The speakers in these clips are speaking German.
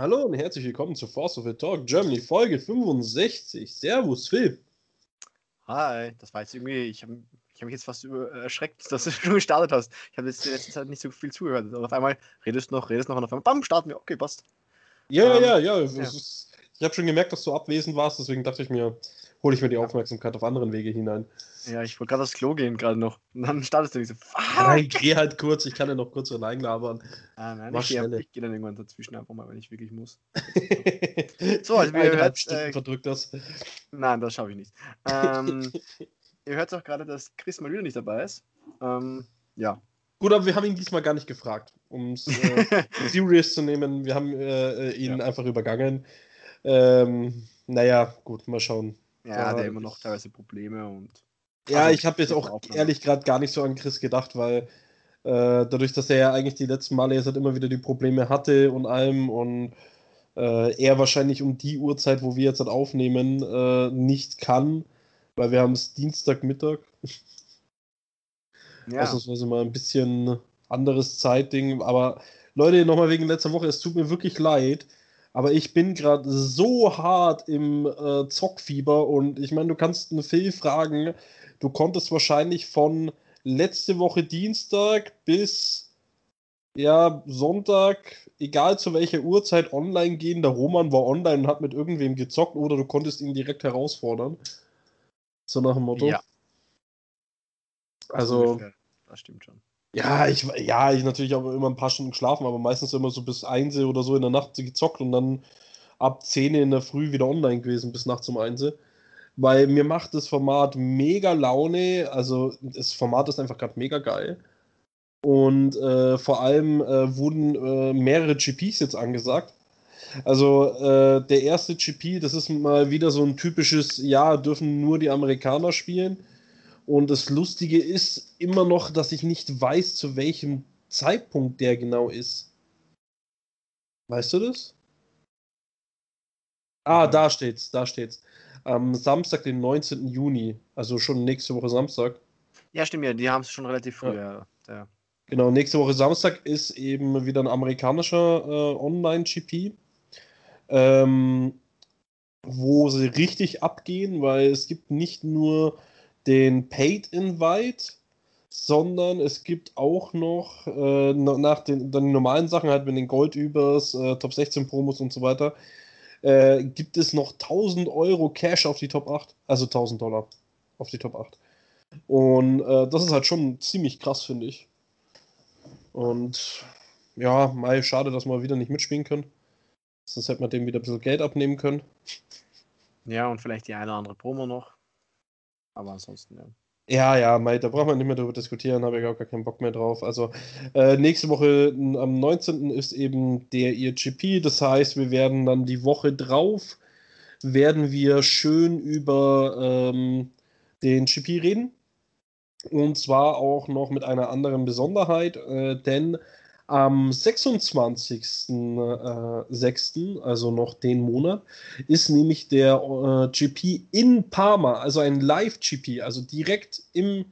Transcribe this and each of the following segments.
Hallo und herzlich willkommen zu Force of the Talk Germany Folge 65. Servus, Phil. Hi, das war jetzt irgendwie, ich habe hab mich jetzt fast über, äh, erschreckt, dass du schon gestartet hast. Ich habe jetzt in letzter Zeit nicht so viel zugehört. Und auf einmal redest du noch, redest noch und auf einmal, bam, starten wir. Okay, passt. Ja, ähm, ja, ja, ja. Ist, ich habe schon gemerkt, dass du abwesend warst, deswegen dachte ich mir, hole ich mir die Aufmerksamkeit auf anderen Wege hinein. Ja, ich wollte gerade aufs Klo gehen, gerade noch. Und dann startest du nicht so. Nein, geh halt kurz, ich kann ja noch kurz reinlabern. Ah, nein, Mach ich gehe geh dann irgendwann dazwischen einfach mal, wenn ich wirklich muss. so, also wie ihr hört. Äh, verdrückt das. Nein, das schaffe ich nicht. Ähm, ihr hört auch gerade, dass Chris mal wieder nicht dabei ist. Ähm, ja. Gut, aber wir haben ihn diesmal gar nicht gefragt, um es äh, serious zu nehmen. Wir haben äh, ihn ja. einfach übergangen. Ähm, naja, gut, mal schauen. Ja, der immer noch teilweise Probleme und ja, also, ich habe jetzt auch ehrlich gerade gar nicht so an Chris gedacht, weil äh, dadurch, dass er ja eigentlich die letzten Male jetzt halt immer wieder die Probleme hatte und allem und äh, er wahrscheinlich um die Uhrzeit, wo wir jetzt halt aufnehmen, äh, nicht kann, weil wir haben es Dienstagmittag. Ja. Ausnahmsweise mal ein bisschen anderes Zeitding, aber Leute, nochmal wegen letzter Woche, es tut mir wirklich leid. Aber ich bin gerade so hart im äh, Zockfieber und ich meine, du kannst einen Phil fragen, Du konntest wahrscheinlich von letzte Woche Dienstag bis ja, Sonntag, egal zu welcher Uhrzeit online gehen. Der Roman war online und hat mit irgendwem gezockt oder du konntest ihn direkt herausfordern. So nach dem Motto. Ja. Also. Das stimmt schon. Ja, ich, ja, ich natürlich auch immer ein paar Stunden geschlafen, aber meistens immer so bis 1 oder so in der Nacht gezockt und dann ab 10 in der Früh wieder online gewesen bis nachts um 1 weil mir macht das Format mega Laune. Also das Format ist einfach gerade mega geil. Und äh, vor allem äh, wurden äh, mehrere GPs jetzt angesagt. Also äh, der erste GP, das ist mal wieder so ein typisches, ja, dürfen nur die Amerikaner spielen. Und das Lustige ist immer noch, dass ich nicht weiß, zu welchem Zeitpunkt der genau ist. Weißt du das? Ah, da steht's, da steht's am Samstag, den 19. Juni, also schon nächste Woche Samstag. Ja, stimmt ja, die haben es schon relativ früh. Ja. Ja. Genau, nächste Woche Samstag ist eben wieder ein amerikanischer äh, Online-GP, ähm, wo sie richtig abgehen, weil es gibt nicht nur den Paid Invite, sondern es gibt auch noch äh, nach den, den normalen Sachen, halt mit den Goldübers, äh, Top 16 Promos und so weiter, äh, gibt es noch 1000 Euro Cash auf die Top 8. Also 1000 Dollar auf die Top 8. Und äh, das ist halt schon ziemlich krass, finde ich. Und ja, mal schade, dass wir wieder nicht mitspielen können. Sonst hätte man dem wieder ein bisschen Geld abnehmen können. Ja, und vielleicht die eine oder andere Promo noch. Aber ansonsten, ja. Ja, ja, Mate, da braucht man nicht mehr darüber diskutieren, habe ich auch gar keinen Bock mehr drauf. Also äh, nächste Woche am 19. ist eben der EGP, das heißt, wir werden dann die Woche drauf, werden wir schön über ähm, den GP reden. Und zwar auch noch mit einer anderen Besonderheit, äh, denn am 26.06., äh, also noch den Monat, ist nämlich der äh, GP in Parma, also ein Live-GP, also direkt im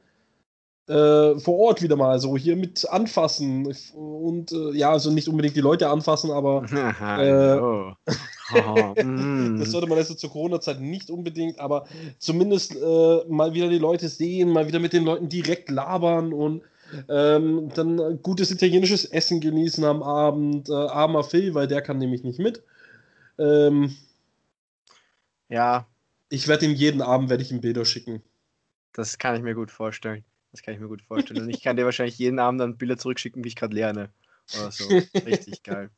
äh, vor Ort wieder mal, also hier mit anfassen und äh, ja, also nicht unbedingt die Leute anfassen, aber äh. Mm. das sollte man also zur Corona-Zeit nicht unbedingt, aber zumindest äh, mal wieder die Leute sehen, mal wieder mit den Leuten direkt labern und ähm, dann gutes italienisches Essen genießen am Abend. Äh, armer Phil, weil der kann nämlich nicht mit. Ähm, ja. Ich werde ihm jeden Abend werde ich ihm Bilder schicken. Das kann ich mir gut vorstellen. Das kann ich mir gut vorstellen. Und ich kann dir wahrscheinlich jeden Abend dann Bilder zurückschicken, wie ich gerade lerne. Oder so. Richtig geil.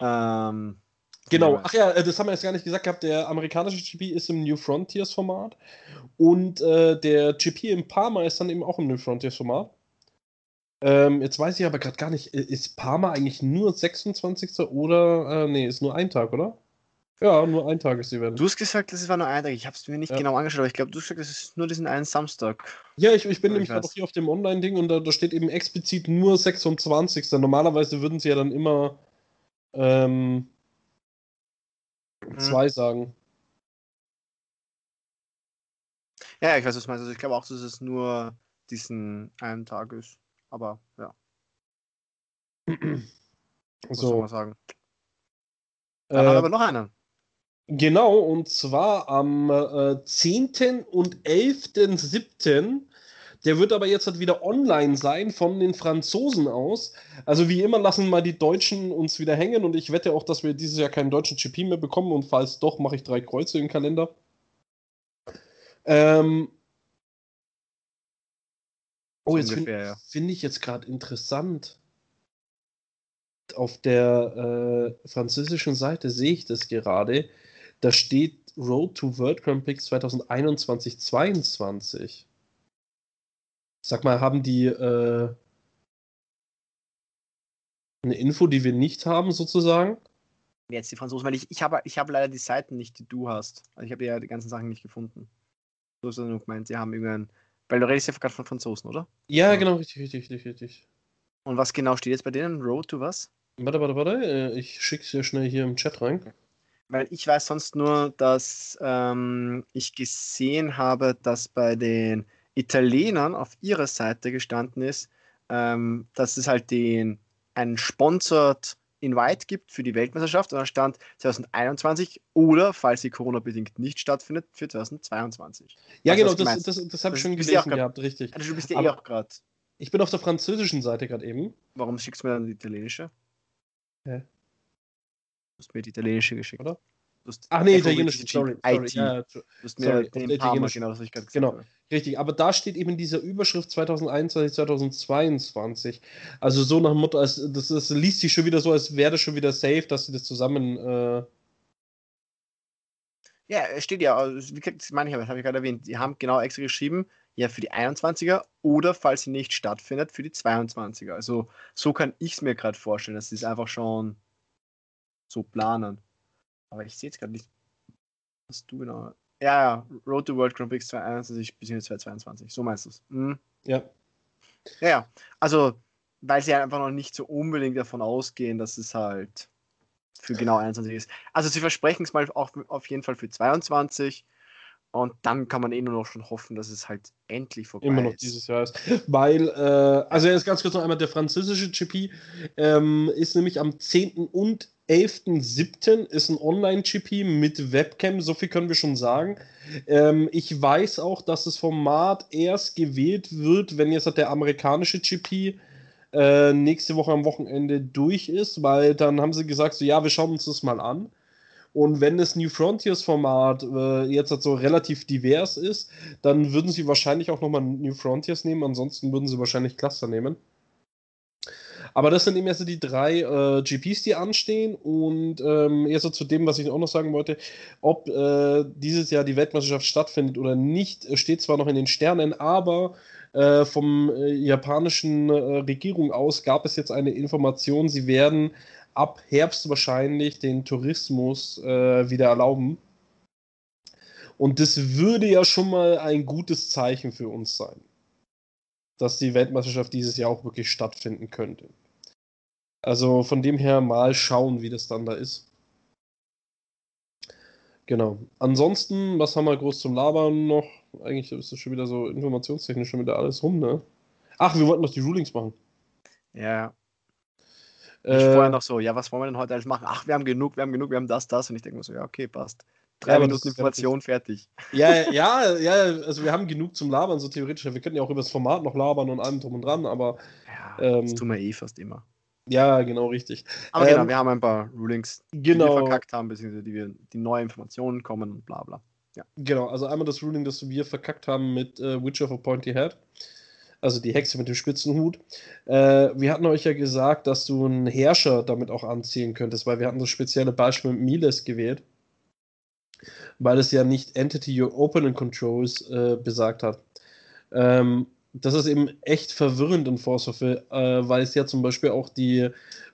Ähm, genau. Ach ja, äh, das haben wir jetzt gar nicht gesagt gehabt. Der amerikanische GP ist im New Frontiers Format. Und äh, der GP in Parma ist dann eben auch im New Frontiers Format. Ähm, jetzt weiß ich aber gerade gar nicht, ist Parma eigentlich nur 26. oder, äh, nee, ist nur ein Tag, oder? Ja, nur ein Tag ist die Event. Du hast gesagt, das war nur ein Tag. Ich habe es mir nicht ja. genau angeschaut, aber ich glaube, du hast gesagt, das ist nur diesen einen Samstag. Ja, ich, ich bin nämlich gerade hier auf dem Online-Ding und da, da, steht eben explizit nur 26. Normalerweise würden sie ja dann immer ähm, hm. zwei sagen. Ja, ich weiß, was du meinst. Also ich glaube auch, dass es nur diesen einen Tag ist. Aber ja. so. Muss man sagen. Da haben wir aber noch einer. Genau, und zwar am äh, 10. und 11.7. Der wird aber jetzt halt wieder online sein von den Franzosen aus. Also wie immer lassen mal die Deutschen uns wieder hängen und ich wette auch, dass wir dieses Jahr keinen deutschen GP mehr bekommen und falls doch, mache ich drei Kreuze im Kalender. Ähm oh, jetzt finde ja. find ich jetzt gerade interessant. Auf der äh, französischen Seite sehe ich das gerade. Da steht Road to World Grand Prix 2021-22. Sag mal, haben die äh, eine Info, die wir nicht haben, sozusagen? Jetzt die Franzosen, weil ich, ich habe ich hab leider die Seiten nicht, die du hast. Also ich habe ja die ganzen Sachen nicht gefunden. Du hast ja nur gemeint, sie haben irgendeinen. Weil du redest ja gerade von Franzosen, oder? Ja, ja, genau, richtig, richtig, richtig, richtig. Und was genau steht jetzt bei denen? Road to was? Warte, warte, warte. Äh, ich schicke es ja schnell hier im Chat rein. Weil ich weiß sonst nur, dass ähm, ich gesehen habe, dass bei den Italienern auf ihrer Seite gestanden ist, ähm, dass es halt den einen Sponsored Invite gibt für die Weltmeisterschaft und da stand 2021 oder, falls sie Corona-bedingt nicht stattfindet, für 2022. Ja, also, genau, das, das, das habe ich schon gelesen gehabt, richtig. Also du bist ja eh auch gerade. Ich bin auf der französischen Seite gerade eben. Warum schickst du mir dann die italienische? Hä? Du hast mir die italienische geschickt. Oder? Ach nee, italienische, sorry. sorry. Ja, du hast mir sorry, den Parma, genau, das ich gerade Genau, habe. richtig. Aber da steht eben diese Überschrift 2021, 2022. Also so nach dem Motto, als, das, das liest sich schon wieder so, als wäre das schon wieder safe, dass sie das zusammen... Äh ja, es steht ja, also, wie das meine ich, das habe ich gerade erwähnt, die haben genau extra geschrieben, ja, für die 21er oder falls sie nicht stattfindet, für die 22er. Also so kann ich es mir gerade vorstellen, dass sie es einfach schon so planen. Aber ich sehe jetzt gerade nicht, was du genau. Ja, ja, Road to World Grand Prix 2021 bis 2022. So meinst du es. Mhm. Ja. Ja, ja. Also, weil sie einfach noch nicht so unbedingt davon ausgehen, dass es halt für genau 21 ist. Also, sie versprechen es mal auch auf jeden Fall für 22. Und dann kann man eh nur noch schon hoffen, dass es halt endlich vorbei Immer noch ist. dieses Jahr ist. Weil, äh, also jetzt ganz kurz noch einmal, der französische GP ähm, ist nämlich am 10. und 11.07. ist ein Online-GP mit Webcam, so viel können wir schon sagen. Ähm, ich weiß auch, dass das Format erst gewählt wird, wenn jetzt der amerikanische GP äh, nächste Woche am Wochenende durch ist, weil dann haben sie gesagt, so ja, wir schauen uns das mal an. Und wenn das New Frontiers Format äh, jetzt halt so relativ divers ist, dann würden sie wahrscheinlich auch nochmal New Frontiers nehmen, ansonsten würden sie wahrscheinlich Cluster nehmen. Aber das sind eben erst die drei äh, GPs, die anstehen. Und ähm, erst so zu dem, was ich auch noch sagen wollte, ob äh, dieses Jahr die Weltmeisterschaft stattfindet oder nicht, steht zwar noch in den Sternen, aber äh, vom äh, japanischen äh, Regierung aus gab es jetzt eine Information, sie werden ab Herbst wahrscheinlich den Tourismus äh, wieder erlauben. Und das würde ja schon mal ein gutes Zeichen für uns sein dass die Weltmeisterschaft dieses Jahr auch wirklich stattfinden könnte. Also von dem her mal schauen, wie das dann da ist. Genau. Ansonsten, was haben wir groß zum Labern noch? Eigentlich ist das schon wieder so informationstechnisch schon wieder alles rum, ne? Ach, wir wollten noch die Rulings machen. Ja. Äh, ich vorher noch so, ja, was wollen wir denn heute alles machen? Ach, wir haben genug, wir haben genug, wir haben das, das. Und ich denke mir so, ja, okay, passt. Drei ja, Minuten Information, fertig. Ja, ja, ja, also wir haben genug zum Labern, so theoretisch. Wir könnten ja auch über das Format noch labern und allem drum und dran, aber. Ja, ähm, das tun wir eh fast immer. Ja, genau, richtig. Aber genau, ähm, genau, wir haben ein paar Rulings, genau. die wir verkackt haben, beziehungsweise die, wir, die neue Informationen kommen und bla bla. Ja. Genau, also einmal das Ruling, das wir verkackt haben mit äh, Witch of a Pointy Head. Also die Hexe mit dem spitzen Hut. Äh, wir hatten euch ja gesagt, dass du einen Herrscher damit auch anziehen könntest, weil wir hatten das spezielle Beispiel mit Miles gewählt weil es ja nicht Entity Your Open Controls äh, besagt hat. Ähm, das ist eben echt verwirrend in Force of Will, äh, weil es ja zum Beispiel auch die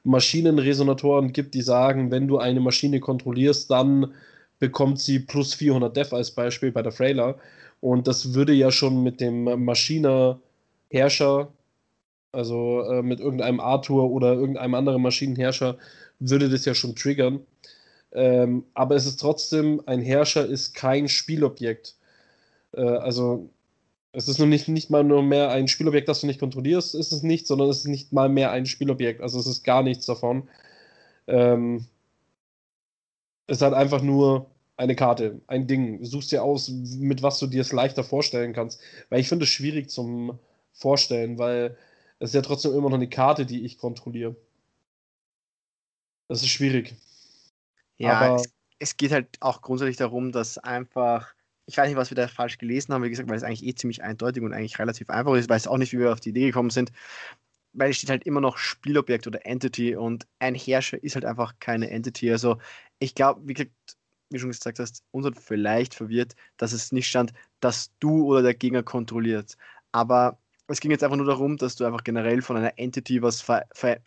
Maschinenresonatoren gibt, die sagen, wenn du eine Maschine kontrollierst, dann bekommt sie plus 400 Def als Beispiel bei der Frailer. Und das würde ja schon mit dem Maschiner-Herrscher, also äh, mit irgendeinem Arthur oder irgendeinem anderen Maschinenherrscher, würde das ja schon triggern. Ähm, aber es ist trotzdem, ein Herrscher ist kein Spielobjekt. Äh, also es ist nur nicht, mal nur mehr ein Spielobjekt, das du nicht kontrollierst, ist es nicht, sondern es ist nicht mal mehr ein Spielobjekt. Also es ist gar nichts davon. Ähm, Es hat einfach nur eine Karte, ein Ding. Du suchst dir aus, mit was du dir es leichter vorstellen kannst. Weil ich finde es schwierig zum Vorstellen, weil es ist ja trotzdem immer noch eine Karte, die ich kontrolliere. Das ist schwierig. Ja, Aber es, es geht halt auch grundsätzlich darum, dass einfach ich weiß nicht, was wir da falsch gelesen haben, wie gesagt, weil es eigentlich eh ziemlich eindeutig und eigentlich relativ einfach ist. Ich weiß auch nicht, wie wir auf die Idee gekommen sind, weil es steht halt immer noch Spielobjekt oder Entity und ein Herrscher ist halt einfach keine Entity. Also ich glaube, wie gesagt, wie schon gesagt hast, uns hat vielleicht verwirrt, dass es nicht stand, dass du oder der Gegner kontrolliert. Aber es ging jetzt einfach nur darum, dass du einfach generell von einer Entity was ver, ver,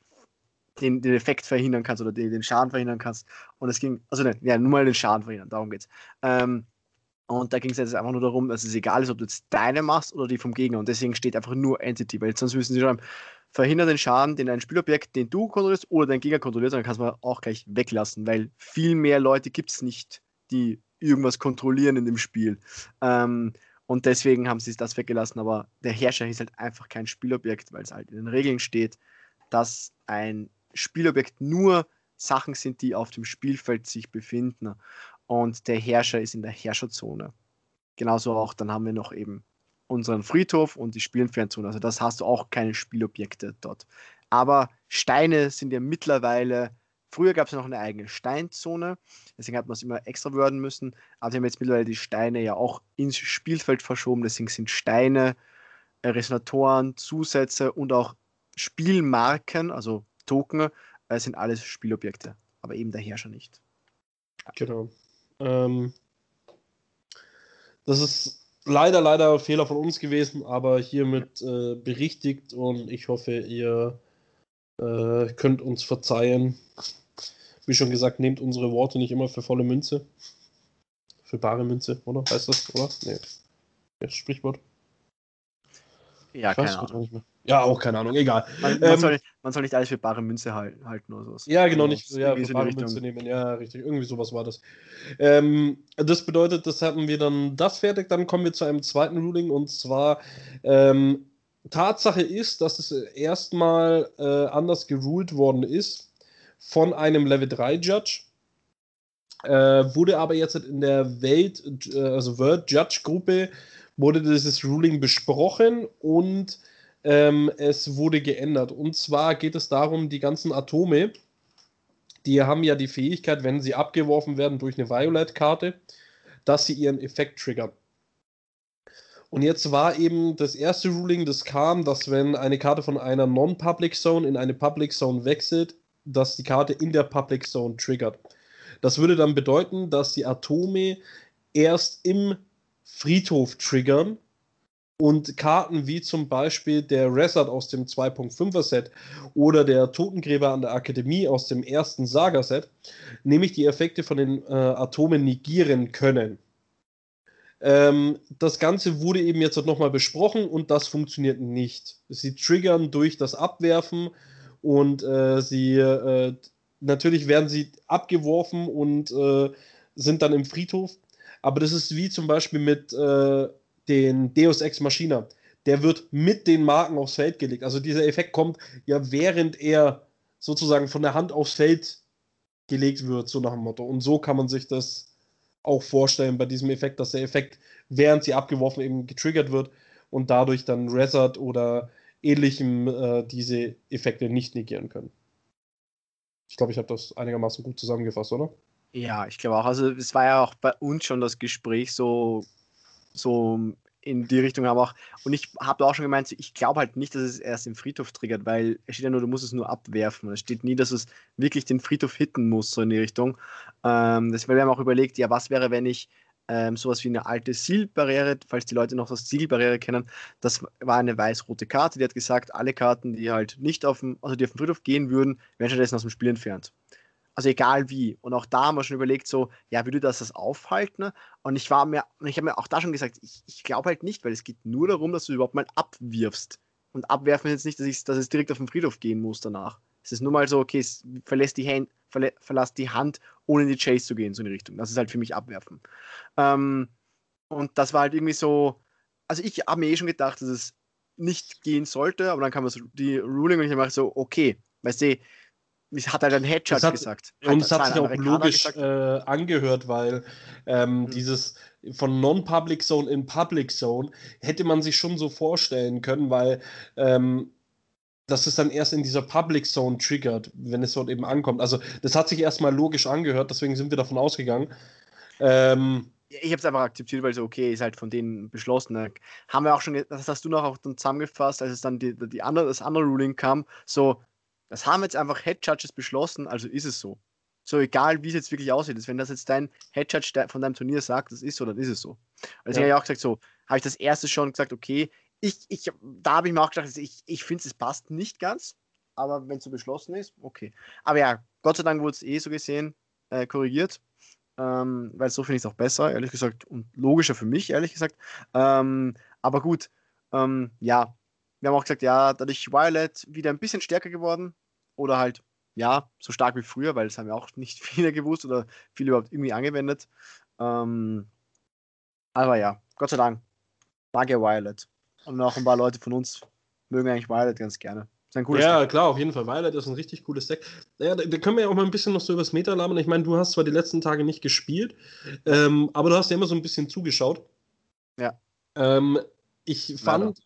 den, den Effekt verhindern kannst oder den, den Schaden verhindern kannst. Und es ging, also ne, ja, nur mal den Schaden verhindern, darum geht's. Ähm, und da ging es jetzt einfach nur darum, dass es egal ist, ob du jetzt deine machst oder die vom Gegner. Und deswegen steht einfach nur Entity, weil sonst müssen sie schreiben, verhindere den Schaden, den ein Spielobjekt, den du kontrollierst oder dein Gegner kontrolliert, dann kannst du auch gleich weglassen, weil viel mehr Leute gibt es nicht, die irgendwas kontrollieren in dem Spiel. Ähm, und deswegen haben sie das weggelassen, aber der Herrscher ist halt einfach kein Spielobjekt, weil es halt in den Regeln steht, dass ein Spielobjekt nur Sachen sind, die auf dem Spielfeld sich befinden und der Herrscher ist in der Herrscherzone. Genauso auch, dann haben wir noch eben unseren Friedhof und die Spielenfernzone. Also das hast du auch keine Spielobjekte dort. Aber Steine sind ja mittlerweile, früher gab es ja noch eine eigene Steinzone, deswegen hat man es immer extra werden müssen, aber wir haben jetzt mittlerweile die Steine ja auch ins Spielfeld verschoben, deswegen sind Steine, äh, Resonatoren, Zusätze und auch Spielmarken, also Token, äh, sind alles Spielobjekte, aber eben der Herrscher nicht. Genau. Ähm, das ist leider, leider Fehler von uns gewesen, aber hiermit äh, berichtigt und ich hoffe, ihr äh, könnt uns verzeihen. Wie schon gesagt, nehmt unsere Worte nicht immer für volle Münze. Für bare Münze, oder? Heißt das, oder? Nee. Das Sprichwort. Ja, ich keine Ahnung. Ja, auch keine Ahnung, egal. Man, man, ähm, soll, nicht, man, soll, nicht, alles für bare Münze halten, halten oder sowas. Ja, genau, nicht ja, für bare Münze nehmen. Ja, richtig. Irgendwie sowas war das. Ähm, das bedeutet, das hatten wir dann das fertig. Dann kommen wir zu einem zweiten Ruling und zwar ähm, Tatsache ist, dass es erstmal äh, anders geruled worden ist von einem Level 3 Judge. Äh, wurde aber jetzt in der Welt, äh, also World Judge Gruppe wurde dieses Ruling besprochen und ähm, es wurde geändert. Und zwar geht es darum, die ganzen Atome, die haben ja die Fähigkeit, wenn sie abgeworfen werden durch eine Violet-Karte, dass sie ihren Effekt triggern. Und jetzt war eben das erste Ruling, das kam, dass wenn eine Karte von einer Non-Public Zone in eine Public Zone wechselt, dass die Karte in der Public Zone triggert. Das würde dann bedeuten, dass die Atome erst im Friedhof triggern und Karten wie zum Beispiel der Resort aus dem 2.5er Set oder der Totengräber an der Akademie aus dem ersten Saga-Set, nämlich die Effekte von den äh, Atomen negieren können. Ähm, das Ganze wurde eben jetzt nochmal besprochen und das funktioniert nicht. Sie triggern durch das Abwerfen und äh, sie äh, natürlich werden sie abgeworfen und äh, sind dann im Friedhof. Aber das ist wie zum Beispiel mit äh, den Deus Ex Machina. Der wird mit den Marken aufs Feld gelegt. Also dieser Effekt kommt ja während er sozusagen von der Hand aufs Feld gelegt wird, so nach dem Motto. Und so kann man sich das auch vorstellen bei diesem Effekt, dass der Effekt, während sie abgeworfen eben getriggert wird und dadurch dann Resort oder ähnlichem äh, diese Effekte nicht negieren können. Ich glaube, ich habe das einigermaßen gut zusammengefasst, oder? Ja, ich glaube auch. Also es war ja auch bei uns schon das Gespräch so so in die Richtung aber auch. Und ich habe auch schon gemeint, ich glaube halt nicht, dass es erst im Friedhof triggert, weil es steht ja nur, du musst es nur abwerfen. Es steht nie, dass es wirklich den Friedhof hitten muss, so in die Richtung. Ähm, deswegen haben wir auch überlegt, ja, was wäre, wenn ich ähm, sowas wie eine alte Zielbarriere, falls die Leute noch das Zielbarriere kennen, das war eine weiß-rote Karte, die hat gesagt, alle Karten, die halt nicht auf dem, also die auf den Friedhof gehen würden, werden stattdessen aus dem Spiel entfernt. Also egal wie. Und auch da haben wir schon überlegt, so, ja, würde das das aufhalten? Und ich war mir, ich habe mir auch da schon gesagt, ich, ich glaube halt nicht, weil es geht nur darum, dass du überhaupt mal abwirfst. Und abwerfen ist jetzt nicht, dass, ich, dass es direkt auf den Friedhof gehen muss danach. Es ist nur mal so, okay, es verlässt die, Hand, verlä verlass die Hand, ohne in die Chase zu gehen, so in die Richtung. Das ist halt für mich abwerfen. Ähm, und das war halt irgendwie so, also ich habe mir eh schon gedacht, dass es nicht gehen sollte, aber dann kam das, die Ruling und ich habe so, okay, weißt du, hat halt ein Headshot hat, gesagt. Und es hat sich auch logisch äh, angehört, weil ähm, mhm. dieses von Non-Public Zone in Public Zone hätte man sich schon so vorstellen können, weil ähm, das ist dann erst in dieser Public Zone triggert, wenn es dort eben ankommt. Also das hat sich erstmal logisch angehört, deswegen sind wir davon ausgegangen. Ähm, ich habe es einfach akzeptiert, weil so, okay, ist halt von denen beschlossen. Da haben wir auch schon, das hast du noch auch dann zusammengefasst, als es dann die, die andere, das andere Ruling kam, so, das haben jetzt einfach Head Judges beschlossen, also ist es so. So egal, wie es jetzt wirklich aussieht. Wenn das jetzt dein Head Judge von deinem Turnier sagt, das ist so, dann ist es so. Also ja. ich habe auch gesagt, so, habe ich das erste schon gesagt, okay, ich, ich, da habe ich mir auch gedacht, also ich, ich finde, es passt nicht ganz, aber wenn es so beschlossen ist, okay. Aber ja, Gott sei Dank wurde es eh so gesehen äh, korrigiert ähm, weil so finde ich es auch besser, ehrlich gesagt, und logischer für mich, ehrlich gesagt. Ähm, aber gut, ähm, ja, wir haben auch gesagt, ja, dadurch Violet wieder ein bisschen stärker geworden oder halt, ja, so stark wie früher, weil das haben ja auch nicht viele gewusst oder viele überhaupt irgendwie angewendet. Ähm, aber ja, Gott sei Dank, mag ja Violet. Und auch ein paar Leute von uns mögen eigentlich Violet ganz gerne ja, Deck. klar, auf jeden Fall. Violet ist ein richtig cooles Deck. Ja, da, da, können wir ja auch mal ein bisschen noch so über das Meta labern. Ich meine, du hast zwar die letzten Tage nicht gespielt, ähm, aber du hast ja immer so ein bisschen zugeschaut. Ja. Ähm, ich fand.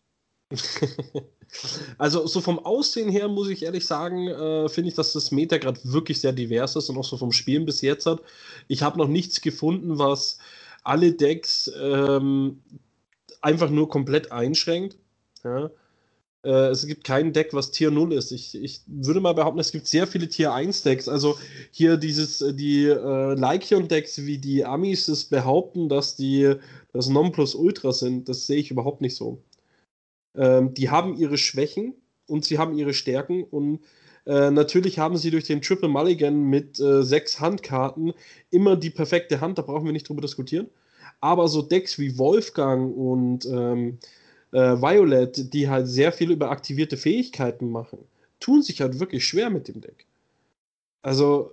also, so vom Aussehen her muss ich ehrlich sagen, äh, finde ich, dass das Meta gerade wirklich sehr divers ist und auch so vom Spielen bis jetzt hat. Ich habe noch nichts gefunden, was alle Decks ähm, einfach nur komplett einschränkt. Ja. Äh, es gibt kein Deck, was Tier 0 ist. Ich, ich würde mal behaupten, es gibt sehr viele Tier 1 Decks. Also hier dieses, äh, die äh, Lycion-Decks, wie die Amis es behaupten, dass die das Nonplusultra sind, das sehe ich überhaupt nicht so. Ähm, die haben ihre Schwächen und sie haben ihre Stärken und äh, natürlich haben sie durch den Triple Mulligan mit äh, sechs Handkarten immer die perfekte Hand, da brauchen wir nicht drüber diskutieren. Aber so Decks wie Wolfgang und ähm, äh, Violet, die halt sehr viel über aktivierte Fähigkeiten machen, tun sich halt wirklich schwer mit dem Deck. Also,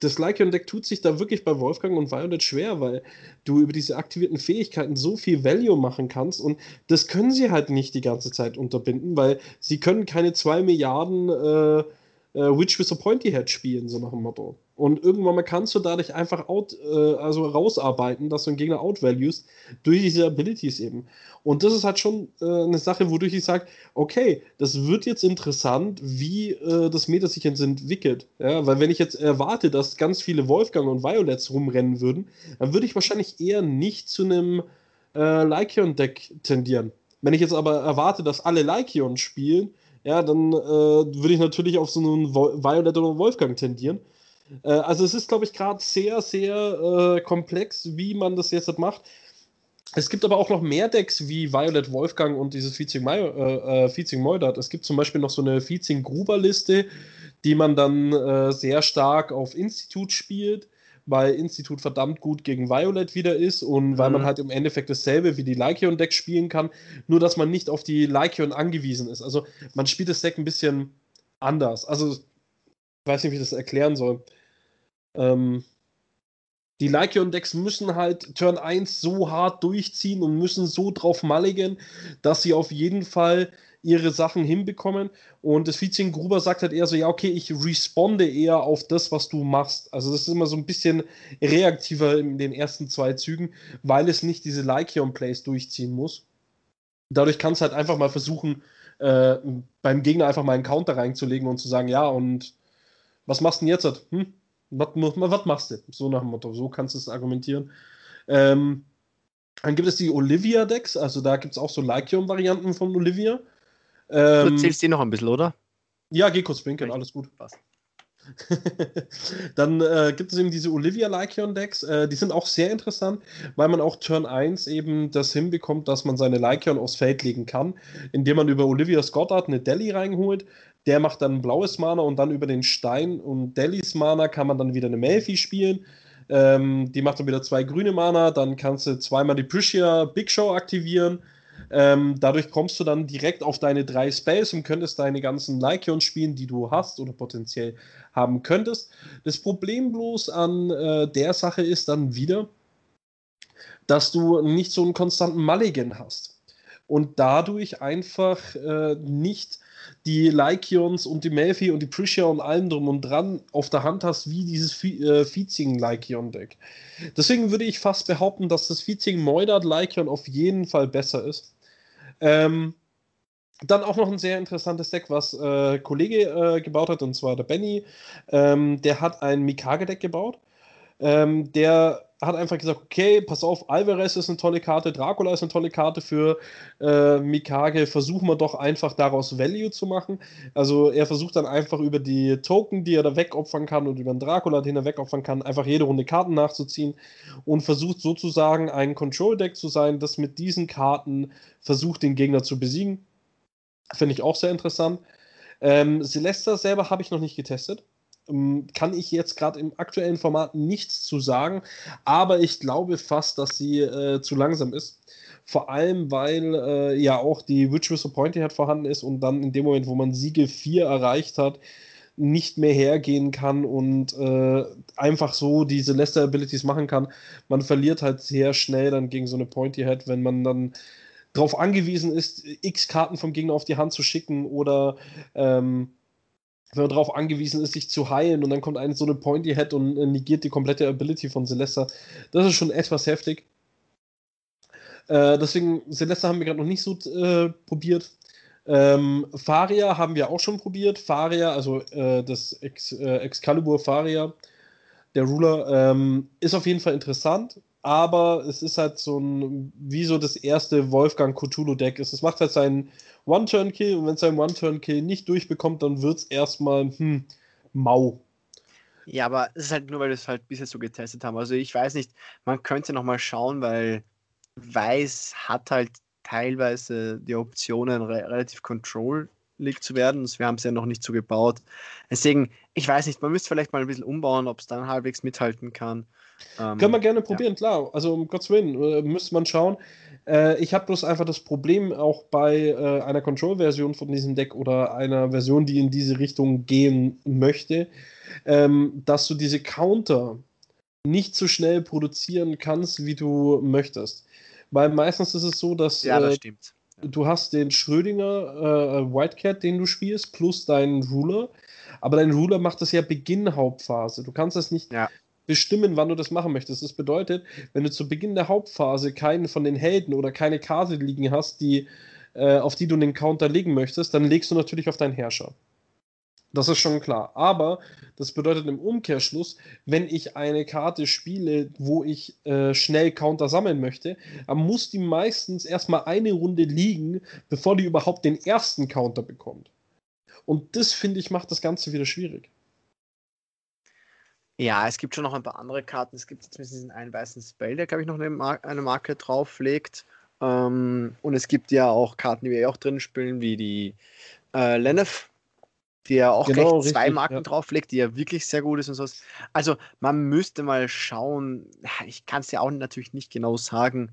das Lycion-Deck tut sich da wirklich bei Wolfgang und Violet schwer, weil du über diese aktivierten Fähigkeiten so viel Value machen kannst und das können sie halt nicht die ganze Zeit unterbinden, weil sie können keine 2 Milliarden äh, äh, Witch with a Pointy Head spielen, so nach dem Motto. Und irgendwann mal kannst du dadurch einfach out, äh, also rausarbeiten, dass du einen Gegner outvalues durch diese Abilities eben. Und das ist halt schon äh, eine Sache, wodurch ich sage, okay, das wird jetzt interessant, wie äh, das Meta sich jetzt entwickelt. Ja, weil wenn ich jetzt erwarte, dass ganz viele Wolfgang und Violets rumrennen würden, dann würde ich wahrscheinlich eher nicht zu einem äh, Lycion-Deck tendieren. Wenn ich jetzt aber erwarte, dass alle Lycion spielen, ja, dann äh, würde ich natürlich auf so einen Violet oder Wolfgang tendieren. Äh, also es ist, glaube ich, gerade sehr, sehr äh, komplex, wie man das jetzt macht. Es gibt aber auch noch mehr Decks wie Violet Wolfgang und dieses Feezing äh, äh. Es gibt zum Beispiel noch so eine Feezing Gruber Liste, die man dann äh, sehr stark auf Institut spielt, weil Institut verdammt gut gegen Violet wieder ist und mhm. weil man mhm. halt im Endeffekt dasselbe wie die Lycion Deck spielen kann, nur dass man nicht auf die Lycion angewiesen ist. Also man spielt das Deck ein bisschen anders. Also ich weiß nicht, wie ich das erklären soll. Ähm, die Lycion-Decks müssen halt Turn 1 so hart durchziehen und müssen so drauf malligen, dass sie auf jeden Fall ihre Sachen hinbekommen. Und das Vizien Gruber sagt halt eher so, ja, okay, ich responde eher auf das, was du machst. Also das ist immer so ein bisschen reaktiver in den ersten zwei Zügen, weil es nicht diese Lycion-Plays durchziehen muss. Dadurch kannst du halt einfach mal versuchen, äh, beim Gegner einfach mal einen Counter reinzulegen und zu sagen, ja, und was machst du denn jetzt? Hm? Was, was machst du? So nach dem Motto, so kannst du es argumentieren. Ähm, dann gibt es die Olivia-Decks, also da gibt es auch so Lycium-Varianten von Olivia. Ähm, du erzählst die noch ein bisschen, oder? Ja, geh kurz winken, alles gut. Passt. Dann äh, gibt es eben diese Olivia Lycion Decks, äh, die sind auch sehr interessant, weil man auch Turn 1 eben das hinbekommt, dass man seine Lycion aufs Feld legen kann, indem man über Olivia Scottard eine Delhi reinholt. Der macht dann blaues Mana und dann über den Stein und Delhis Mana kann man dann wieder eine Melfi spielen. Ähm, die macht dann wieder zwei grüne Mana, dann kannst du zweimal die Priscia Big Show aktivieren ähm, dadurch kommst du dann direkt auf deine drei Spells und könntest deine ganzen Lycions spielen, die du hast oder potenziell haben könntest. Das Problem bloß an äh, der Sache ist dann wieder, dass du nicht so einen konstanten Mulligan hast und dadurch einfach äh, nicht die Lycions und die Melfi und die Prisha und allem drum und dran auf der Hand hast, wie dieses äh, Lycion-Deck. Deswegen würde ich fast behaupten, dass das Feezing Moidat Lycion auf jeden Fall besser ist. Ähm, dann auch noch ein sehr interessantes Deck, was äh, Kollege äh, gebaut hat, und zwar der Benny. Ähm, der hat ein Mikage-Deck gebaut. Ähm, der hat einfach gesagt, okay, pass auf, Alvarez ist eine tolle Karte, Dracula ist eine tolle Karte für äh, Mikage, versuchen wir doch einfach daraus Value zu machen. Also er versucht dann einfach über die Token, die er da wegopfern kann und über den Dracula, den er wegopfern kann, einfach jede Runde Karten nachzuziehen und versucht sozusagen ein Control-Deck zu sein, das mit diesen Karten versucht, den Gegner zu besiegen. Finde ich auch sehr interessant. Ähm, Celesta selber habe ich noch nicht getestet. Ähm, kann ich jetzt gerade im aktuellen Format nichts zu sagen, aber ich glaube fast, dass sie äh, zu langsam ist. Vor allem, weil äh, ja auch die Witch with Appointed halt vorhanden ist und dann in dem Moment, wo man Siege 4 erreicht hat, nicht mehr hergehen kann und äh, einfach so diese Lester Abilities machen kann. Man verliert halt sehr schnell dann gegen so eine Pointy Head, wenn man dann darauf angewiesen ist, x Karten vom Gegner auf die Hand zu schicken oder ähm, wenn man darauf angewiesen ist, sich zu heilen und dann kommt eine so eine Pointy Head und äh, negiert die komplette Ability von Celesta. Das ist schon etwas heftig. Äh, deswegen, Celesta haben wir gerade noch nicht so äh, probiert. Ähm, Faria haben wir auch schon probiert. Faria, also äh, das Ex, äh, Excalibur Faria, der Ruler, ähm, ist auf jeden Fall interessant aber es ist halt so ein, wie so das erste Wolfgang Cthulhu-Deck ist. Es macht halt seinen One-Turn-Kill und wenn es seinen One-Turn-Kill nicht durchbekommt, dann wird es erstmal, hm, mau. Ja, aber es ist halt nur, weil wir es halt bisher so getestet haben. Also ich weiß nicht, man könnte nochmal schauen, weil Weiß hat halt teilweise die Optionen, re relativ control zu werden. Wir haben es ja noch nicht so gebaut. Deswegen, ich weiß nicht, man müsste vielleicht mal ein bisschen umbauen, ob es dann halbwegs mithalten kann. Ähm, Können wir gerne probieren, ja. klar. Also um Gottes Willen, äh, müsste man schauen. Äh, ich habe bloß einfach das Problem, auch bei äh, einer Control-Version von diesem Deck oder einer Version, die in diese Richtung gehen möchte, ähm, dass du diese Counter nicht so schnell produzieren kannst, wie du möchtest. Weil meistens ist es so, dass ja, das äh, du hast den Schrödinger äh, Whitecat, den du spielst, plus deinen Ruler. Aber dein Ruler macht das ja Beginn Hauptphase. Du kannst das nicht ja bestimmen, wann du das machen möchtest. Das bedeutet, wenn du zu Beginn der Hauptphase keinen von den Helden oder keine Karte liegen hast, die, äh, auf die du den Counter legen möchtest, dann legst du natürlich auf deinen Herrscher. Das ist schon klar. Aber das bedeutet im Umkehrschluss, wenn ich eine Karte spiele, wo ich äh, schnell Counter sammeln möchte, dann muss die meistens erstmal eine Runde liegen, bevor die überhaupt den ersten Counter bekommt. Und das, finde ich, macht das Ganze wieder schwierig. Ja, es gibt schon noch ein paar andere Karten. Es gibt zumindest diesen einen weißen Spell, der, glaube ich, noch eine, Mar eine Marke drauflegt. Ähm, und es gibt ja auch Karten, die wir auch drin spielen, wie die äh, Lenneth, die ja auch genau, gleich zwei richtig, Marken ja. drauflegt, die ja wirklich sehr gut ist und sowas. Also man müsste mal schauen, ich kann es ja auch natürlich nicht genau sagen,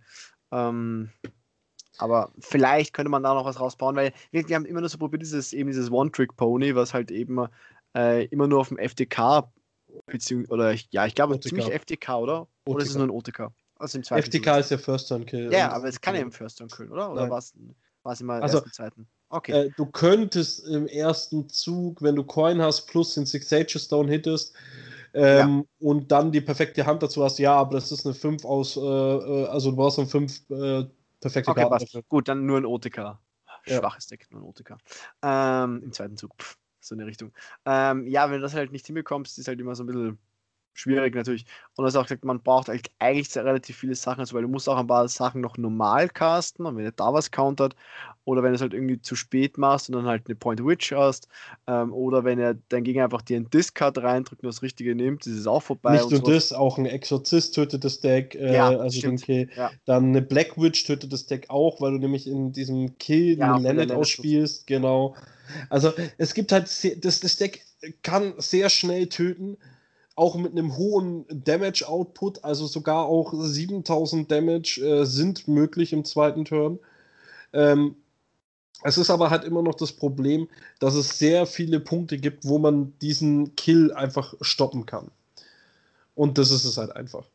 ähm, aber vielleicht könnte man da noch was rausbauen, weil wir, wir haben immer nur so probiert, dieses, eben dieses One-Trick-Pony, was halt eben äh, immer nur auf dem FDK Beziehungs oder ich, ja, ich glaube OTK. ziemlich FTK, oder? OTK. Oder ist es nur ein OTK? Also im zweiten FTK ist der First Turn Kill. Ja, aber es kann ja im First Turn Kill, oder? Oder war es immer in also, ersten Zeiten? Okay. Äh, du könntest im ersten Zug, wenn du Coin hast, plus den Six Sages Down hittest, ähm, ja. und dann die perfekte Hand dazu hast, ja, aber das ist eine 5 aus, äh, äh also du brauchst dann 5 äh, perfekte okay, Karten. Gut, dann nur ein OTK. Schwaches ja. Deck, nur ein OTK. Ähm, Im zweiten Zug. Pff so in der Richtung. Ähm, ja, wenn du das halt nicht hinbekommst, ist halt immer so ein bisschen schwierig natürlich. Und das auch gesagt, man braucht eigentlich relativ viele Sachen, also weil du musst auch ein paar Sachen noch normal casten und wenn er da was countert oder wenn du es halt irgendwie zu spät machst und dann halt eine Point Witch hast ähm, oder wenn er dein Gegner einfach dir einen Discard reindrückt und das Richtige nimmt, ist es auch vorbei. Nicht nur das, auch ein Exorzist tötet das Deck, äh, ja, also den Kill. Ja. Dann eine Black Witch tötet das Deck auch, weil du nämlich in diesem Kill ja, einen Landed ausspielst, genau. Also es gibt halt, das, das Deck kann sehr schnell töten, auch mit einem hohen Damage Output, also sogar auch 7000 Damage äh, sind möglich im zweiten Turn. Ähm, es ist aber halt immer noch das Problem, dass es sehr viele Punkte gibt, wo man diesen Kill einfach stoppen kann. Und das ist es halt einfach.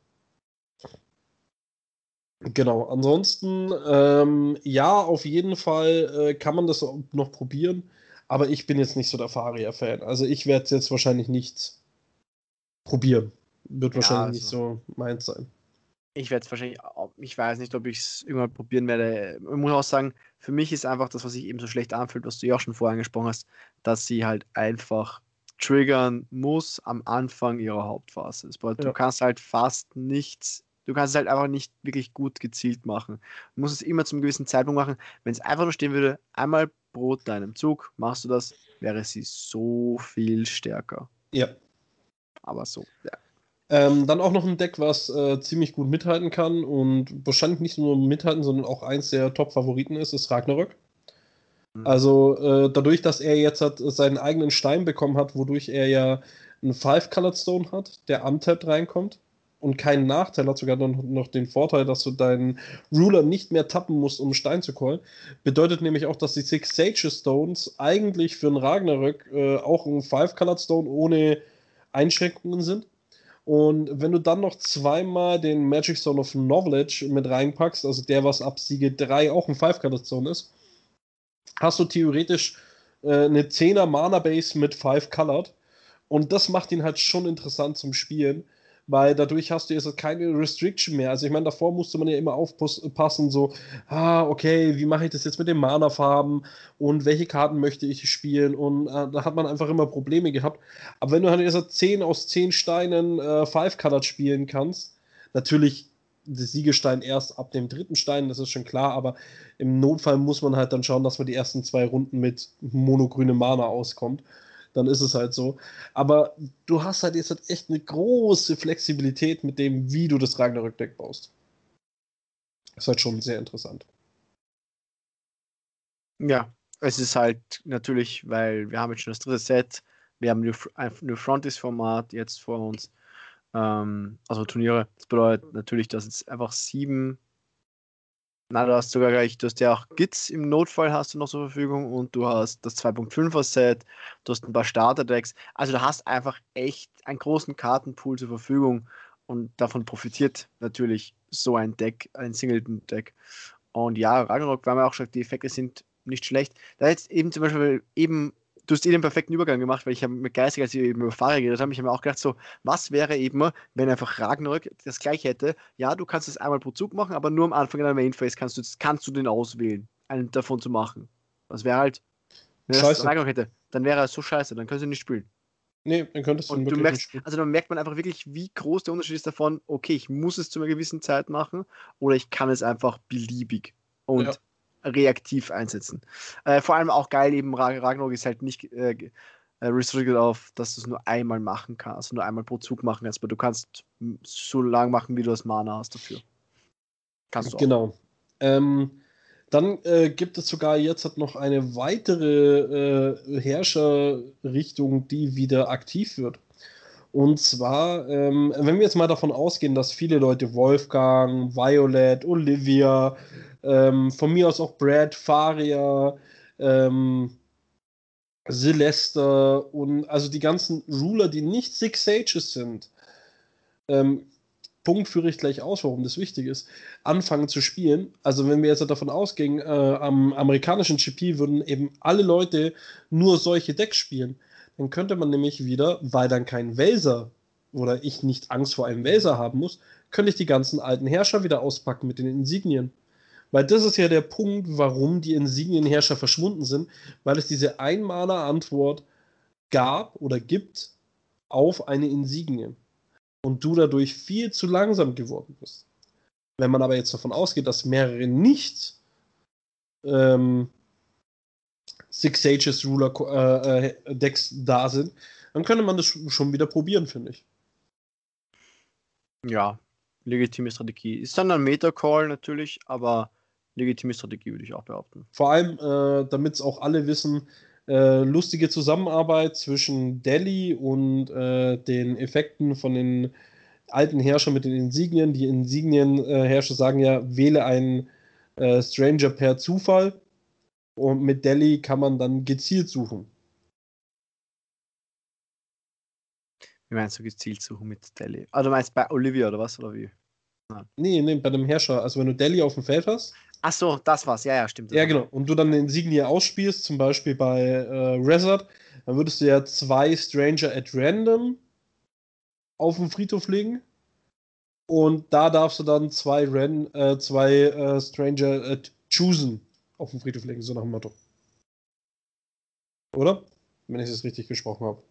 Genau, ansonsten, ähm, ja, auf jeden Fall äh, kann man das noch probieren. Aber ich bin jetzt nicht so der Faria-Fan. Also ich werde es jetzt wahrscheinlich nicht probieren. Wird wahrscheinlich ja, also. nicht so meins sein. Ich werde es wahrscheinlich, ich weiß nicht, ob ich es irgendwann probieren werde. Ich muss auch sagen, für mich ist einfach das, was sich eben so schlecht anfühlt, was du ja auch schon vorher angesprochen hast, dass sie halt einfach triggern muss am Anfang ihrer Hauptphase. Du ja. kannst halt fast nichts, du kannst es halt einfach nicht wirklich gut gezielt machen. Du musst es immer zum gewissen Zeitpunkt machen. Wenn es einfach nur stehen würde, einmal pro deinem Zug machst du das, wäre sie so viel stärker. Ja. Aber so, ja. Ähm, dann auch noch ein Deck, was äh, ziemlich gut mithalten kann und wahrscheinlich nicht nur mithalten, sondern auch eins der Top-Favoriten ist, ist Ragnarök. Mhm. Also äh, dadurch, dass er jetzt hat, seinen eigenen Stein bekommen hat, wodurch er ja einen Five-Colored Stone hat, der untapped reinkommt und keinen Nachteil hat, sogar noch, noch den Vorteil, dass du deinen Ruler nicht mehr tappen musst, um einen Stein zu callen. Bedeutet nämlich auch, dass die Six Sage Stones eigentlich für einen Ragnarök äh, auch ein Five-Colored Stone ohne Einschränkungen sind. Und wenn du dann noch zweimal den Magic Stone of Knowledge mit reinpackst, also der, was ab Siege 3 auch ein 5-Colored Stone ist, hast du theoretisch äh, eine 10er Mana Base mit 5 Colored. Und das macht ihn halt schon interessant zum Spielen weil dadurch hast du jetzt keine Restriction mehr. Also ich meine, davor musste man ja immer aufpassen, so, ah, okay, wie mache ich das jetzt mit den Mana-Farben und welche Karten möchte ich spielen und äh, da hat man einfach immer Probleme gehabt. Aber wenn du halt jetzt 10 aus 10 Steinen äh, Five-Colored spielen kannst, natürlich der Siegestein erst ab dem dritten Stein, das ist schon klar, aber im Notfall muss man halt dann schauen, dass man die ersten zwei Runden mit monogrüne Mana auskommt dann ist es halt so. Aber du hast halt jetzt halt echt eine große Flexibilität mit dem, wie du das Ragnarök-Deck baust. Das ist halt schon sehr interessant. Ja, es ist halt natürlich, weil wir haben jetzt schon das dritte Set, wir haben ein New Frontis-Format jetzt vor uns, ähm, also Turniere. Das bedeutet natürlich, dass jetzt einfach sieben na, du hast sogar gleich, du hast ja auch Gits im Notfall hast du noch zur Verfügung und du hast das 2.5er Set, du hast ein paar Starter-Decks. Also du hast einfach echt einen großen Kartenpool zur Verfügung und davon profitiert natürlich so ein Deck, ein Singleton-Deck. Und ja, Ragnarok, haben ja auch gesagt, die Effekte sind nicht schlecht. Da jetzt eben zum Beispiel eben du hast eh den perfekten Übergang gemacht, weil ich habe mit geistig, als ich eben über Fahrer geredet habe, ich habe mir auch gedacht, so, was wäre eben, wenn einfach Ragnarök das gleiche hätte? Ja, du kannst es einmal pro Zug machen, aber nur am Anfang einer Mainphase kannst du, kannst du den auswählen, einen davon zu machen. Das wäre halt, wenn das Ragnarök hätte, dann wäre er so scheiße, dann könntest du nicht spielen. Nee, dann könntest du Und du merkst, also dann merkt man einfach wirklich, wie groß der Unterschied ist davon, okay, ich muss es zu einer gewissen Zeit machen oder ich kann es einfach beliebig. Und ja reaktiv einsetzen. Äh, vor allem auch geil, eben Ragnarok ist halt nicht äh, äh, restricted auf, dass du es nur einmal machen kannst, also nur einmal pro Zug machen kannst, aber du kannst so lang machen, wie du das Mana hast dafür. Kannst du auch. Genau. Ähm, dann äh, gibt es sogar jetzt noch eine weitere äh, Herrscherrichtung, die wieder aktiv wird. Und zwar, ähm, wenn wir jetzt mal davon ausgehen, dass viele Leute Wolfgang, Violet, Olivia, ähm, von mir aus auch Brad, Faria, ähm, Celeste und also die ganzen Ruler, die nicht Six Sages sind. Ähm, Punkt führe ich gleich aus, warum das wichtig ist, anfangen zu spielen. Also wenn wir jetzt davon ausgehen, äh, am amerikanischen GP würden eben alle Leute nur solche Decks spielen, dann könnte man nämlich wieder, weil dann kein Welser oder ich nicht Angst vor einem Welser haben muss, könnte ich die ganzen alten Herrscher wieder auspacken mit den Insignien. Weil das ist ja der Punkt, warum die Insignienherrscher verschwunden sind, weil es diese einmaler Antwort gab oder gibt auf eine Insignie. Und du dadurch viel zu langsam geworden bist. Wenn man aber jetzt davon ausgeht, dass mehrere nicht ähm, Six Sages Ruler äh, äh, Decks da sind, dann könnte man das schon wieder probieren, finde ich. Ja, legitime Strategie. Ist dann ein Meta-Call natürlich, aber legitime Strategie, würde ich auch behaupten. Vor allem, äh, damit es auch alle wissen, äh, lustige Zusammenarbeit zwischen Delhi und äh, den Effekten von den alten Herrschern mit den Insignien. Die Insignienherrscher sagen ja, wähle einen Stranger per Zufall. Und mit Delhi kann man dann gezielt suchen. Wie meinst du gezielt suchen mit Delhi? Ah, du meinst bei Olivia oder was? Oder wie? Nee, nee, bei dem Herrscher. Also wenn du Delhi auf dem Feld hast. Ach so, das war's. Ja, ja, stimmt. Ja, genau. Und du dann den Insignia ausspielst, zum Beispiel bei äh, Resort, dann würdest du ja zwei Stranger at Random auf den Friedhof legen. Und da darfst du dann zwei, Ren, äh, zwei äh, Stranger äh, choosen auf den Friedhof legen, so nach dem Motto. Oder? Wenn ich es richtig gesprochen habe.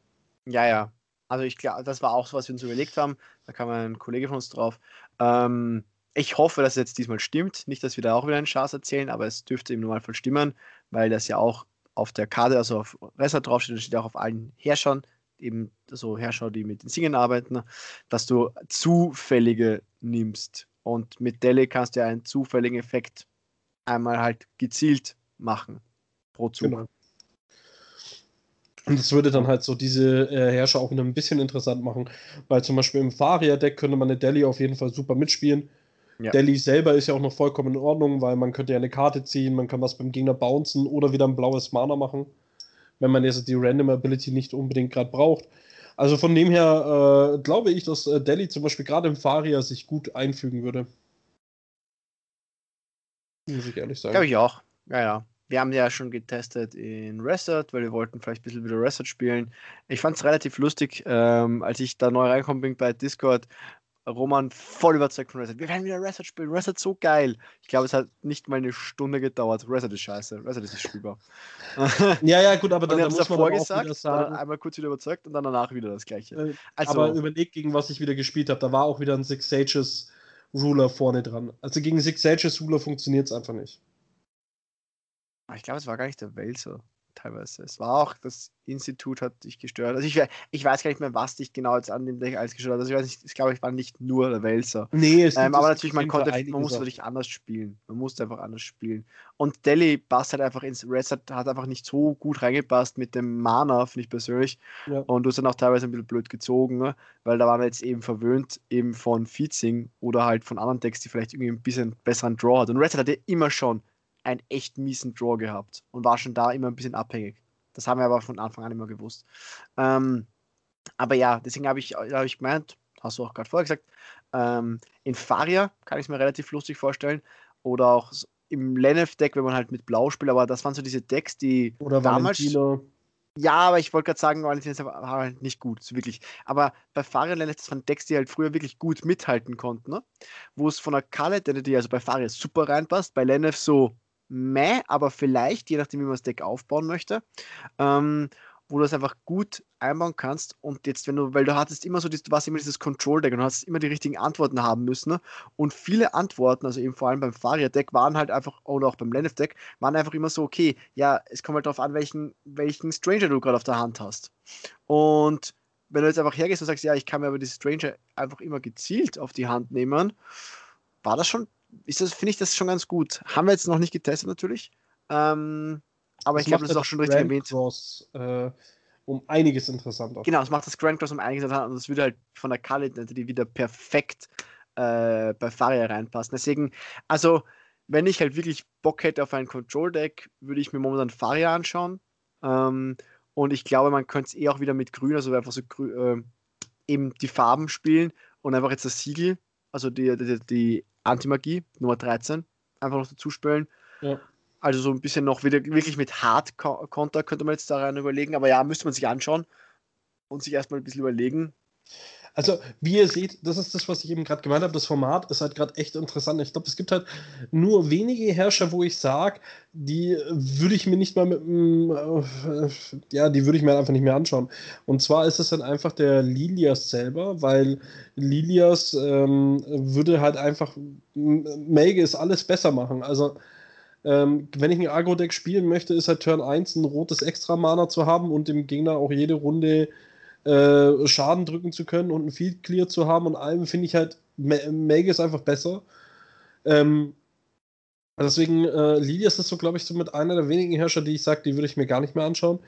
Ja, ja. Also ich glaube, das war auch so, was wir uns überlegt haben. Da kam ein Kollege von uns drauf. Ähm, ich hoffe, dass es jetzt diesmal stimmt. Nicht, dass wir da auch wieder einen Schaß erzählen, aber es dürfte im Normalfall stimmen, weil das ja auch auf der Karte, also auf Resort draufsteht, und steht auch auf allen Herrschern, eben so Herrscher, die mit den Singen arbeiten, dass du zufällige nimmst. Und mit Delle kannst du ja einen zufälligen Effekt einmal halt gezielt machen pro Zug. Genau. Und das würde dann halt so diese äh, Herrscher auch wieder ein bisschen interessant machen, weil zum Beispiel im Faria-Deck könnte man eine Delhi auf jeden Fall super mitspielen. Ja. Delhi selber ist ja auch noch vollkommen in Ordnung, weil man könnte ja eine Karte ziehen, man kann was beim Gegner bouncen oder wieder ein blaues Mana machen, wenn man jetzt die Random Ability nicht unbedingt gerade braucht. Also von dem her äh, glaube ich, dass äh, Delhi zum Beispiel gerade im Faria sich gut einfügen würde. Muss ich ehrlich sagen. Glaube ich auch. Ja, ja wir haben ja schon getestet in Reset, weil wir wollten vielleicht ein bisschen wieder Reset spielen. Ich fand es relativ lustig, ähm, als ich da neu reingekommen bin bei Discord. Roman voll überzeugt von Reset. Wir werden wieder Reset spielen. Reset so geil. Ich glaube, es hat nicht mal eine Stunde gedauert. Reset ist scheiße. Reset ist nicht spielbar. ja, ja, gut, aber dann, dann muss man davor gesagt, sagen, dann einmal kurz wieder überzeugt und dann danach wieder das gleiche. Äh, also, aber überleg, gegen was ich wieder gespielt habe. Da war auch wieder ein Six Sages Ruler vorne dran. Also gegen Six Sages Ruler funktioniert es einfach nicht. Ah, ich glaube, es war gar nicht der Wälzer teilweise. Es war auch, das Institut hat dich gestört. Also ich, ich weiß gar nicht mehr, was dich genau jetzt an dem Deck alles gestört hat. Also ich weiß nicht, ich glaube, ich war nicht nur der Wälzer. Nee, es ähm, aber natürlich, man konnte, man musste natürlich anders spielen. Man musste einfach anders spielen. Und Delhi passt halt einfach ins Reset, hat einfach nicht so gut reingepasst mit dem Mana, finde ich persönlich. Ja. Und du hast dann auch teilweise ein bisschen blöd gezogen, ne? weil da waren wir jetzt eben verwöhnt, eben von Feedzing oder halt von anderen Decks, die vielleicht irgendwie ein bisschen besseren Draw hat. Und Reset hatte immer schon einen echt miesen Draw gehabt und war schon da immer ein bisschen abhängig. Das haben wir aber von Anfang an immer gewusst. Ähm, aber ja, deswegen habe ich, hab ich gemeint, hast du auch gerade vorher gesagt, ähm, in Faria kann ich es mir relativ lustig vorstellen. Oder auch im Lenef-Deck, wenn man halt mit Blau spielt, aber das waren so diese Decks, die Oder damals. Valentino. Ja, aber ich wollte gerade sagen, Valentin war halt nicht gut, wirklich. Aber bei Faria Lenef, das waren Decks, die halt früher wirklich gut mithalten konnten, ne? Wo es von der Kale die also bei Faria super reinpasst, bei Lenef so meh, aber vielleicht, je nachdem, wie man das Deck aufbauen möchte, ähm, wo du das einfach gut einbauen kannst. Und jetzt, wenn du, weil du hattest immer so, du warst immer dieses Control-Deck und hast immer die richtigen Antworten haben müssen. Ne? Und viele Antworten, also eben vor allem beim Faria-Deck, waren halt einfach, oder auch beim Lenef-Deck, waren einfach immer so, okay, ja, es kommt halt darauf an, welchen, welchen Stranger du gerade auf der Hand hast. Und wenn du jetzt einfach hergehst und sagst, ja, ich kann mir aber die Stranger einfach immer gezielt auf die Hand nehmen, war das schon ist das, finde ich das schon ganz gut. Haben wir jetzt noch nicht getestet natürlich. Ähm, aber das ich glaube, das ist auch schon richtig Grand erwähnt. Cross, äh, um einiges interessanter. Genau, es macht das Grand Cross um einiges interessanter und das würde halt von der Qualität wieder perfekt äh, bei Faria reinpassen. Deswegen, also, wenn ich halt wirklich Bock hätte auf ein Control-Deck, würde ich mir momentan Faria anschauen. Ähm, und ich glaube, man könnte es eh auch wieder mit Grün, also einfach so grün, äh, eben die Farben spielen und einfach jetzt das Siegel, also die, die, die Antimagie, Nummer 13, einfach noch dazu spielen. Ja. Also so ein bisschen noch wieder wirklich mit Hard-Konter könnte man jetzt da rein überlegen, aber ja, müsste man sich anschauen und sich erstmal ein bisschen überlegen, also, wie ihr seht, das ist das, was ich eben gerade gemeint habe. Das Format ist halt gerade echt interessant. Ich glaube, es gibt halt nur wenige Herrscher, wo ich sage, die würde ich mir nicht mal mit äh, ja, die würde ich mir einfach nicht mehr anschauen. Und zwar ist es dann einfach der Lilias selber, weil Lilias ähm, würde halt einfach Melge ist alles besser machen. Also, ähm, wenn ich ein Agro-Deck spielen möchte, ist halt Turn 1 ein rotes Extra-Mana zu haben und dem Gegner auch jede Runde äh, Schaden drücken zu können und ein Field Clear zu haben und allem finde ich halt Mage ist einfach besser. Ähm, deswegen, äh, Lilias ist so, glaube ich, so mit einer der wenigen Herrscher, die ich sage, die würde ich mir gar nicht mehr anschauen.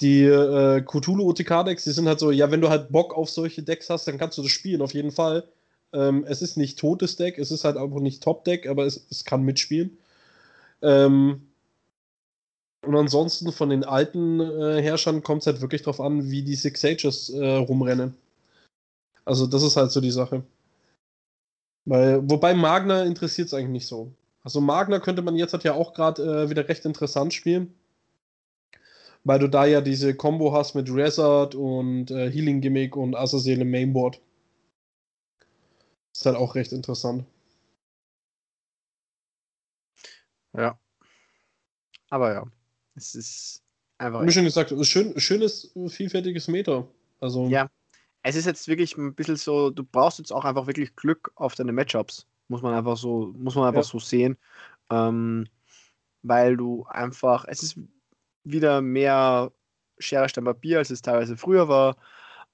Die äh, Cthulhu OTK-Decks, die sind halt so, ja, wenn du halt Bock auf solche Decks hast, dann kannst du das spielen, auf jeden Fall. Ähm, es ist nicht totes Deck, es ist halt auch nicht Top-Deck, aber es, es kann mitspielen. Ähm, und ansonsten von den alten äh, Herrschern kommt es halt wirklich darauf an, wie die Six Sages äh, rumrennen. Also das ist halt so die Sache. Weil, wobei Magna interessiert es eigentlich nicht so. Also Magner könnte man jetzt halt ja auch gerade äh, wieder recht interessant spielen. Weil du da ja diese Combo hast mit Resort und äh, Healing Gimmick und Azazel im Mainboard. Ist halt auch recht interessant. Ja. Aber ja, es ist einfach. Wie schon gesagt, es ist schön, schönes, vielfältiges Meter. Also, ja, es ist jetzt wirklich ein bisschen so, du brauchst jetzt auch einfach wirklich Glück auf deine Matchups. Muss man einfach so, muss man einfach ja. so sehen. Ähm, weil du einfach, es ist wieder mehr Schere, Stein, Papier, als es teilweise früher war.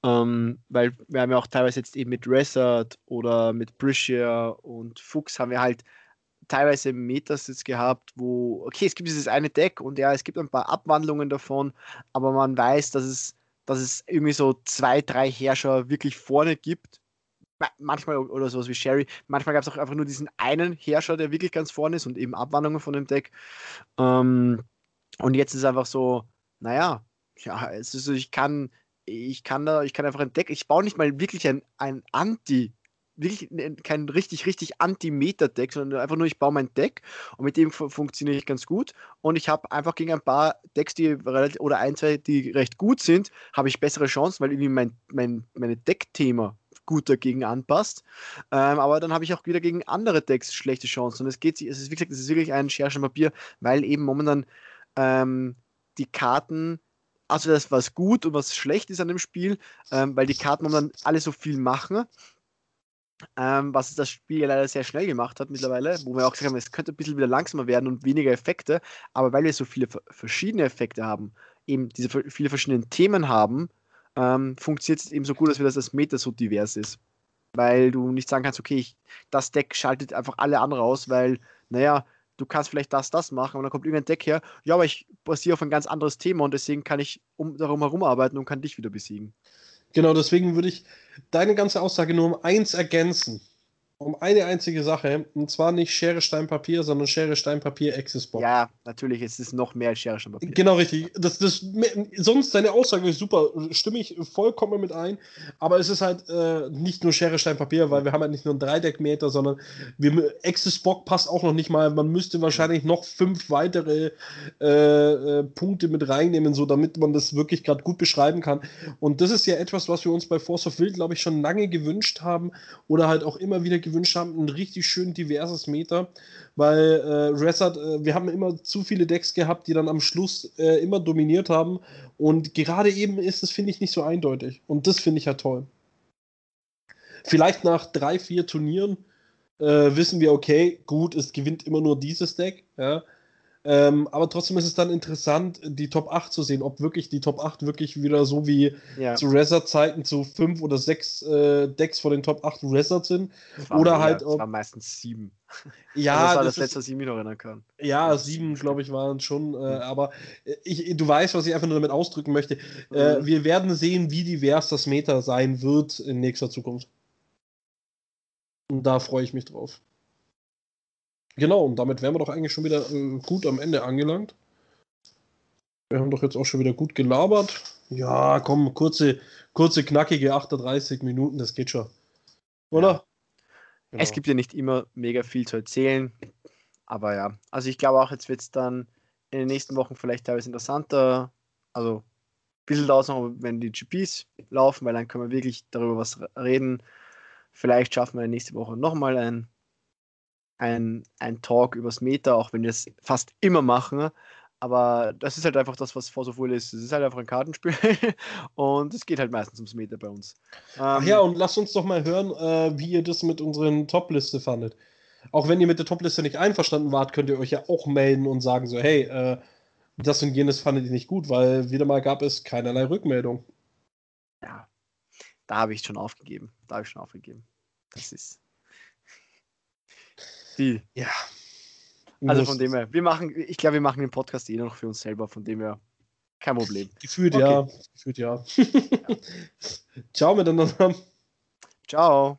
Ähm, weil wir haben ja auch teilweise jetzt eben mit Resort oder mit Briscia und Fuchs haben wir halt teilweise Metasets gehabt, wo, okay, es gibt dieses eine Deck und ja, es gibt ein paar Abwandlungen davon, aber man weiß, dass es, dass es irgendwie so zwei, drei Herrscher wirklich vorne gibt manchmal oder sowas wie Sherry. Manchmal gab es auch einfach nur diesen einen Herrscher, der wirklich ganz vorne ist und eben Abwandlungen von dem Deck. Ähm, und jetzt ist einfach so, naja, ja, es ist so, ich kann, ich kann da, ich kann einfach ein Deck, ich baue nicht mal wirklich ein, ein Anti, wirklich kein richtig, richtig Anti-Meta-Deck, sondern einfach nur, ich baue mein Deck und mit dem funktioniere ich ganz gut. Und ich habe einfach gegen ein paar Decks, die relativ, oder ein, zwei, die recht gut sind, habe ich bessere Chancen, weil irgendwie mein, mein meine Deck-Thema gut dagegen anpasst. Ähm, aber dann habe ich auch wieder gegen andere Decks schlechte Chancen. Und es geht, es ist wie gesagt, es ist wirklich ein Scherchen Papier, weil eben momentan ähm, die Karten, also das was gut und was schlecht ist an dem Spiel, ähm, weil die Karten momentan alle so viel machen. Ähm, was das Spiel ja leider sehr schnell gemacht hat mittlerweile, wo wir auch gesagt haben, es könnte ein bisschen wieder langsamer werden und weniger Effekte, aber weil wir so viele verschiedene Effekte haben, eben diese viele verschiedenen Themen haben, ähm, funktioniert es eben so gut, dass wir das, das Meta so divers ist. Weil du nicht sagen kannst, okay, ich, das Deck schaltet einfach alle anderen aus, weil, naja, du kannst vielleicht das, das machen und dann kommt irgendein Deck her, ja, aber ich basiere auf ein ganz anderes Thema und deswegen kann ich um, darum herum arbeiten und kann dich wieder besiegen. Genau, deswegen würde ich deine ganze Aussage nur um eins ergänzen um eine einzige Sache. Und zwar nicht Schere, Stein, Papier, sondern Schere, Stein, Papier, Access-Box. Ja, natürlich, es ist noch mehr als Schere, Stein, Papier. Genau, richtig. Das, das, sonst deine Aussage ist super, stimme ich vollkommen mit ein. Aber es ist halt äh, nicht nur Schere, Stein, Papier, weil wir haben halt nicht nur einen Dreideckmeter, sondern wir, Access-Box passt auch noch nicht mal. Man müsste wahrscheinlich noch fünf weitere äh, äh, Punkte mit reinnehmen, so damit man das wirklich gerade gut beschreiben kann. Und das ist ja etwas, was wir uns bei Force of Will, glaube ich, schon lange gewünscht haben oder halt auch immer wieder gewünscht haben, ein richtig schön diverses Meter, weil äh, Resort, äh, wir haben immer zu viele Decks gehabt, die dann am Schluss äh, immer dominiert haben. Und gerade eben ist es, finde ich, nicht so eindeutig. Und das finde ich ja toll. Vielleicht nach drei, vier Turnieren äh, wissen wir, okay, gut, es gewinnt immer nur dieses Deck, ja, ähm, aber trotzdem ist es dann interessant, die Top 8 zu sehen, ob wirklich die Top 8 wirklich wieder so wie ja. zu Resort-Zeiten zu 5 oder 6 äh, Decks vor den Top 8 Resort sind. Oder mehr, halt. Es waren meistens 7. Ja, also das war das, das letzte, was ich mich noch erinnern kann. Ja, 7, glaube ich, waren schon. Äh, aber äh, ich, du weißt, was ich einfach nur damit ausdrücken möchte. Äh, mhm. wir werden sehen, wie divers das Meta sein wird in nächster Zukunft. Und da freue ich mich drauf. Genau, und damit wären wir doch eigentlich schon wieder äh, gut am Ende angelangt. Wir haben doch jetzt auch schon wieder gut gelabert. Ja, komm, kurze, kurze, knackige 38 Minuten, das geht schon. Oder? Ja. Genau. Es gibt ja nicht immer mega viel zu erzählen. Aber ja, also ich glaube auch, jetzt wird es dann in den nächsten Wochen vielleicht teilweise interessanter. Also ein bisschen dauert es noch, wenn die GPs laufen, weil dann können wir wirklich darüber was reden. Vielleicht schaffen wir nächste Woche nochmal ein ein, ein Talk übers Meta, auch wenn wir es fast immer machen. Aber das ist halt einfach das, was Force of Will ist. Es ist halt einfach ein Kartenspiel und es geht halt meistens ums Meta bei uns. Ach ja, ähm, und lasst uns doch mal hören, äh, wie ihr das mit unseren Top-Liste fandet. Auch wenn ihr mit der Top-Liste nicht einverstanden wart, könnt ihr euch ja auch melden und sagen so, hey, äh, das und jenes fandet ihr nicht gut, weil wieder mal gab es keinerlei Rückmeldung. Ja, da habe ich schon aufgegeben. Da habe ich schon aufgegeben. Das ist. Die. Ja. Also von dem her, wir machen, ich glaube, wir machen den Podcast eh noch für uns selber, von dem her kein Problem. Gefühlt okay. ja. Gefühlt ja. ja. Ciao miteinander. Ciao.